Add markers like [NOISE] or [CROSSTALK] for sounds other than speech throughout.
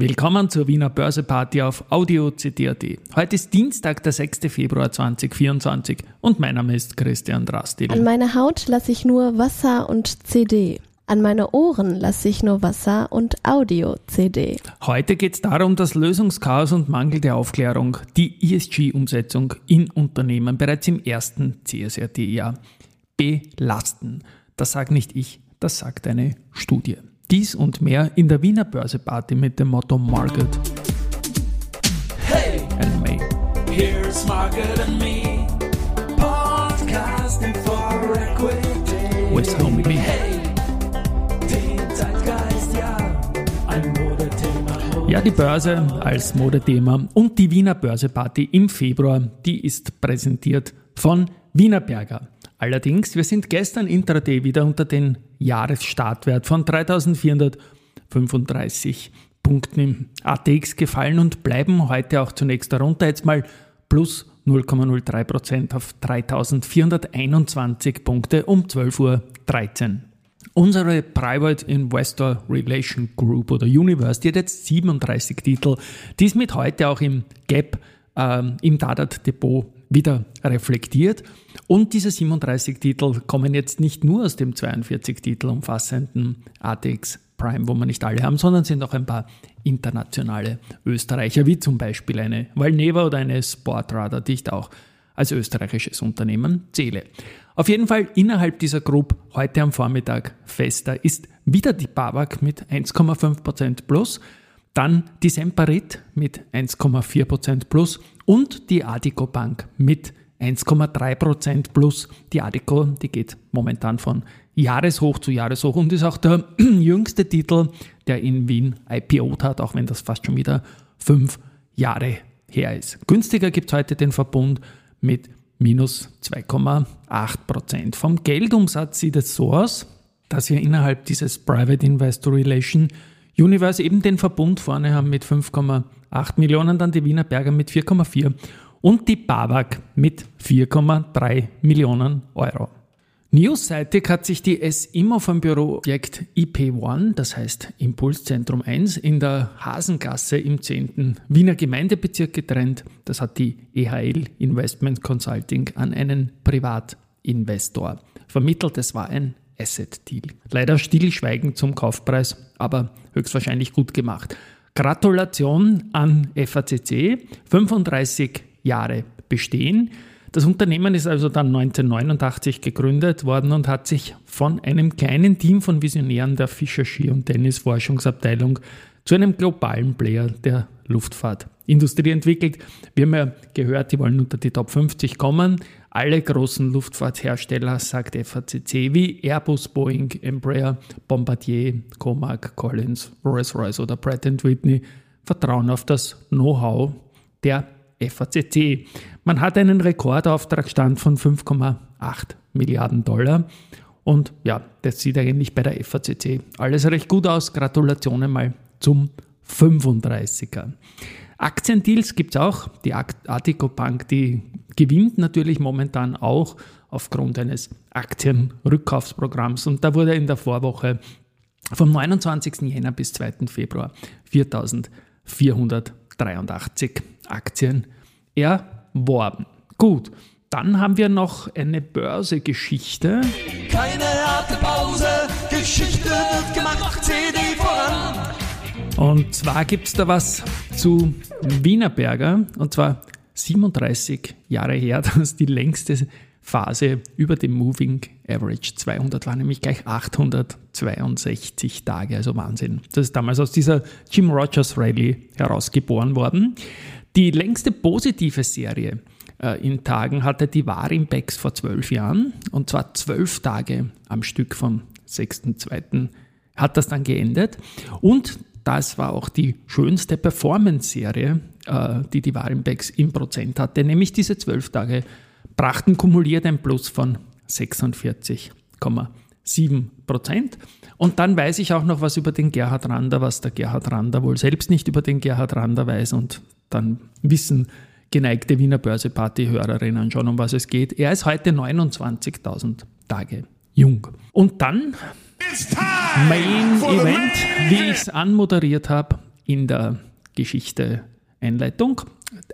Willkommen zur Wiener Börseparty auf Audio CD.at. Heute ist Dienstag, der 6. Februar 2024 und mein Name ist Christian Drastil. An meine Haut lasse ich nur Wasser und CD. An meine Ohren lasse ich nur Wasser und Audio-CD. Heute geht es darum, dass Lösungschaos und Mangel der Aufklärung die ESG-Umsetzung in Unternehmen bereits im ersten CSRD-Jahr belasten. Das sagt nicht ich, das sagt eine Studie. Dies und mehr in der Wiener Börseparty mit dem Motto Market Hey, and May. here's Margaret and me, podcasting for equity. With Homie Me. Hey, den Zeitgeist, ja, ein Modethema. Ja, die Börse als Modethema und die Wiener Börseparty im Februar, die ist präsentiert von Wienerberger. Allerdings, wir sind gestern intraday wieder unter den Jahresstartwert von 3435 Punkten im ATX gefallen und bleiben heute auch zunächst darunter. Jetzt mal plus 0,03% auf 3421 Punkte um 12.13 Uhr. Unsere Private Investor Relation Group oder Universe, die hat jetzt 37 Titel, die ist mit heute auch im Gap ähm, im Dadat Depot wieder reflektiert. Und diese 37 Titel kommen jetzt nicht nur aus dem 42 Titel umfassenden ATX Prime, wo wir nicht alle haben, sondern sind auch ein paar internationale Österreicher, wie zum Beispiel eine Valneva oder eine Sportradar, die ich auch als österreichisches Unternehmen zähle. Auf jeden Fall innerhalb dieser Group heute am Vormittag fester ist wieder die BAWAG mit 1,5% plus, dann die Semperit mit 1,4% plus und die Adico Bank mit 1,3% plus. Die Adico, die geht momentan von Jahreshoch zu Jahreshoch und ist auch der [CLEARS THROAT] jüngste Titel, der in Wien IPO'd hat, auch wenn das fast schon wieder fünf Jahre her ist. Günstiger gibt es heute den Verbund mit minus 2,8%. Vom Geldumsatz sieht es so aus, dass wir innerhalb dieses Private Investor Relation Universe eben den Verbund vorne haben mit 5,8 Millionen, dann die Wiener Berger mit 4,4 und die BAWAG mit 4,3 Millionen Euro. Newsseitig hat sich die S-Immo vom Büroobjekt IP1, das heißt Impulszentrum 1, in der Hasengasse im 10. Wiener Gemeindebezirk getrennt. Das hat die EHL Investment Consulting an einen Privatinvestor vermittelt. Es war ein Asset-Deal. Leider stillschweigend zum Kaufpreis, aber höchstwahrscheinlich gut gemacht. Gratulation an FACC, 35 Jahre bestehen. Das Unternehmen ist also dann 1989 gegründet worden und hat sich von einem kleinen Team von Visionären der Fischer Ski und Tennis Forschungsabteilung zu einem globalen Player der Luftfahrtindustrie entwickelt. Wir haben ja gehört, die wollen unter die Top 50 kommen. Alle großen Luftfahrthersteller, sagt FACC, wie Airbus, Boeing, Embraer, Bombardier, Comac, Collins, Rolls-Royce oder Pratt Whitney, vertrauen auf das Know-how der FACC. Man hat einen Rekordauftragsstand von 5,8 Milliarden Dollar. Und ja, das sieht eigentlich bei der FACC alles recht gut aus. Gratulationen mal zum 35er. Aktiendeals gibt es auch. Die Artico Bank, die gewinnt natürlich momentan auch aufgrund eines Aktienrückkaufsprogramms. Und da wurde in der Vorwoche vom 29. Jänner bis 2. Februar 4483 Aktien erworben. Gut, dann haben wir noch eine Börsegeschichte. Keine harte Pause, Geschichte wird gemacht, CD voran. Und zwar gibt es da was zu Wienerberger, und zwar 37 Jahre her, [LAUGHS] dass die längste Phase über dem Moving Average 200 war, nämlich gleich 862 Tage, also Wahnsinn. Das ist damals aus dieser Jim Rogers Rally herausgeboren worden. Die längste positive Serie äh, in Tagen hatte die Warimbex vor zwölf Jahren, und zwar zwölf Tage am Stück vom 6.2. hat das dann geendet. Und das war auch die schönste Performance-Serie, äh, die die Warenbecks im Prozent hatte, nämlich diese zwölf Tage brachten kumuliert ein Plus von 46,7 Prozent. Und dann weiß ich auch noch was über den Gerhard Rander, was der Gerhard Rander wohl selbst nicht über den Gerhard Rander weiß. Und dann wissen geneigte Wiener Börseparty-Hörerinnen schon, um was es geht. Er ist heute 29.000 Tage jung. Und dann Main Event, wie ich es anmoderiert habe, in der Geschichte Einleitung.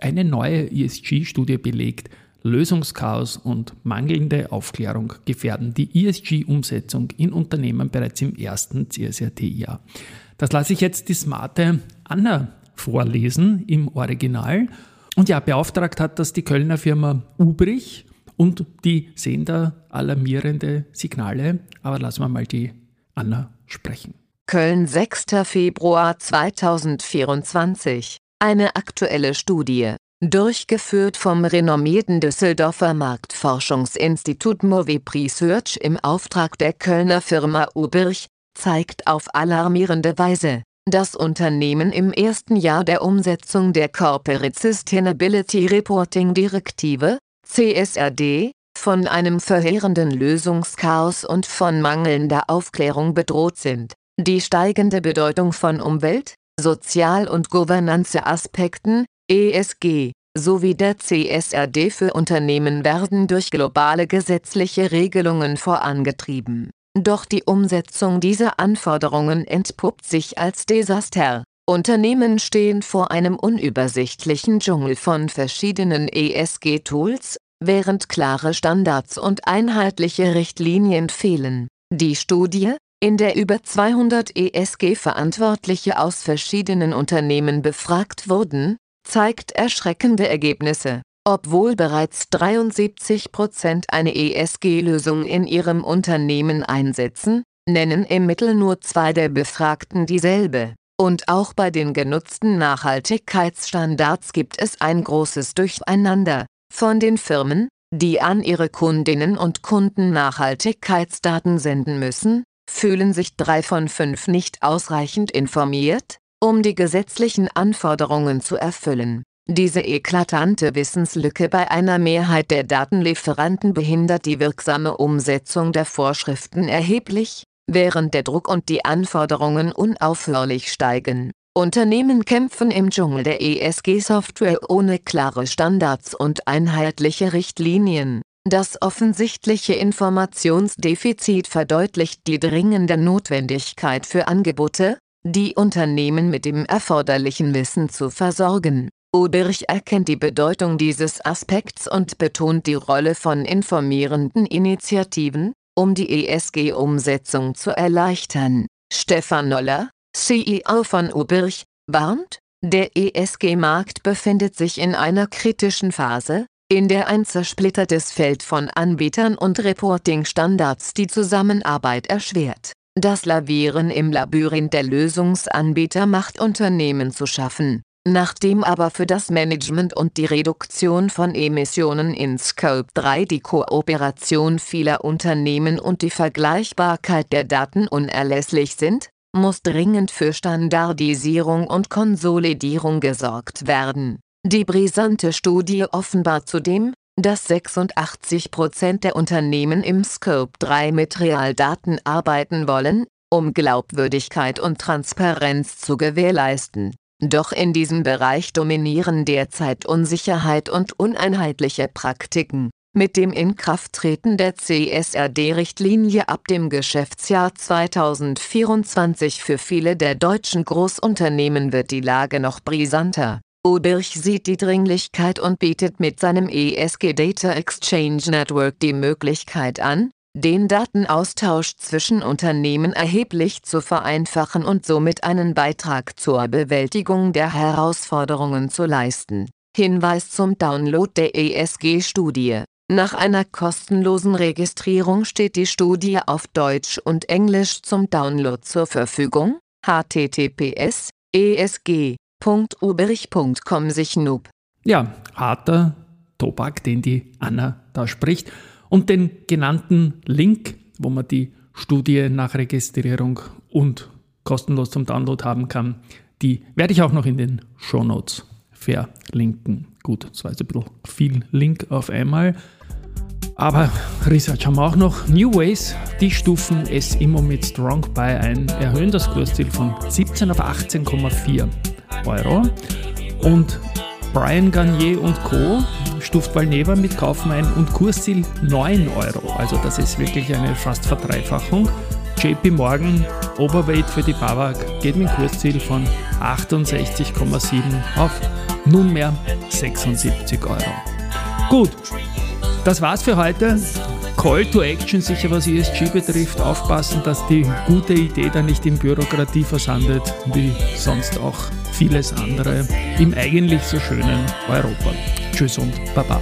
Eine neue ESG-Studie belegt, Lösungschaos und mangelnde Aufklärung gefährden die ESG-Umsetzung in Unternehmen bereits im ersten CSRT-Jahr. Das lasse ich jetzt die smarte Anna vorlesen im Original. Und ja, beauftragt hat das die Kölner Firma Ubrich und die sehen da alarmierende Signale. Aber lassen wir mal die Anna sprechen. Köln 6. Februar 2024. Eine aktuelle Studie, durchgeführt vom renommierten Düsseldorfer Marktforschungsinstitut Movip Research im Auftrag der Kölner Firma Ubirch, zeigt auf alarmierende Weise, dass Unternehmen im ersten Jahr der Umsetzung der Corporate Sustainability Reporting Direktive, CSRD, von einem verheerenden Lösungschaos und von mangelnder Aufklärung bedroht sind. Die steigende Bedeutung von Umwelt, Sozial- und Governance-Aspekten, ESG, sowie der CSRD für Unternehmen werden durch globale gesetzliche Regelungen vorangetrieben. Doch die Umsetzung dieser Anforderungen entpuppt sich als Desaster. Unternehmen stehen vor einem unübersichtlichen Dschungel von verschiedenen ESG-Tools, während klare Standards und einheitliche Richtlinien fehlen. Die Studie, in der über 200 ESG-Verantwortliche aus verschiedenen Unternehmen befragt wurden, zeigt erschreckende Ergebnisse. Obwohl bereits 73 Prozent eine ESG-Lösung in ihrem Unternehmen einsetzen, nennen im Mittel nur zwei der Befragten dieselbe. Und auch bei den genutzten Nachhaltigkeitsstandards gibt es ein großes Durcheinander. Von den Firmen, die an ihre Kundinnen und Kunden Nachhaltigkeitsdaten senden müssen, fühlen sich drei von fünf nicht ausreichend informiert, um die gesetzlichen Anforderungen zu erfüllen. Diese eklatante Wissenslücke bei einer Mehrheit der Datenlieferanten behindert die wirksame Umsetzung der Vorschriften erheblich, während der Druck und die Anforderungen unaufhörlich steigen. Unternehmen kämpfen im Dschungel der ESG-Software ohne klare Standards und einheitliche Richtlinien. Das offensichtliche Informationsdefizit verdeutlicht die dringende Notwendigkeit für Angebote, die Unternehmen mit dem erforderlichen Wissen zu versorgen. Oberich erkennt die Bedeutung dieses Aspekts und betont die Rolle von informierenden Initiativen, um die ESG-Umsetzung zu erleichtern. Stefan Noller, CEO von Ubirch, warnt, der ESG-Markt befindet sich in einer kritischen Phase, in der ein zersplittertes Feld von Anbietern und Reporting-Standards die Zusammenarbeit erschwert. Das Lavieren im Labyrinth der Lösungsanbieter macht Unternehmen zu schaffen. Nachdem aber für das Management und die Reduktion von Emissionen in Scope 3 die Kooperation vieler Unternehmen und die Vergleichbarkeit der Daten unerlässlich sind, muss dringend für Standardisierung und Konsolidierung gesorgt werden. Die brisante Studie offenbart zudem, dass 86 Prozent der Unternehmen im Scope 3 mit Realdaten arbeiten wollen, um Glaubwürdigkeit und Transparenz zu gewährleisten. Doch in diesem Bereich dominieren derzeit Unsicherheit und uneinheitliche Praktiken. Mit dem Inkrafttreten der CSRD-Richtlinie ab dem Geschäftsjahr 2024 für viele der deutschen Großunternehmen wird die Lage noch brisanter. Ubirch sieht die Dringlichkeit und bietet mit seinem ESG Data Exchange Network die Möglichkeit an, den Datenaustausch zwischen Unternehmen erheblich zu vereinfachen und somit einen Beitrag zur Bewältigung der Herausforderungen zu leisten. Hinweis zum Download der ESG-Studie nach einer kostenlosen Registrierung steht die Studie auf Deutsch und Englisch zum Download zur Verfügung. https esg.uberich.com sich noob. Ja, harter Tobak, den die Anna da spricht. Und den genannten Link, wo man die Studie nach Registrierung und kostenlos zum Download haben kann, die werde ich auch noch in den Show Notes verlinken. Gut, das war jetzt ein bisschen viel Link auf einmal. Aber Research haben wir auch noch. New Ways, die stufen es immer mit Strong Buy ein, erhöhen das Kursziel von 17 auf 18,4 Euro. Und Brian Garnier und Co. stuft Valneva mit Kaufen ein und Kursziel 9 Euro. Also das ist wirklich eine fast Verdreifachung. JP Morgan Overweight für die Babak geht mit Kursziel von 68,7 auf nunmehr 76 Euro. Gut, das war's für heute. Call to Action, sicher was ESG betrifft, aufpassen, dass die gute Idee da nicht in Bürokratie versandet, wie sonst auch vieles andere im eigentlich so schönen Europa. Tschüss und Baba.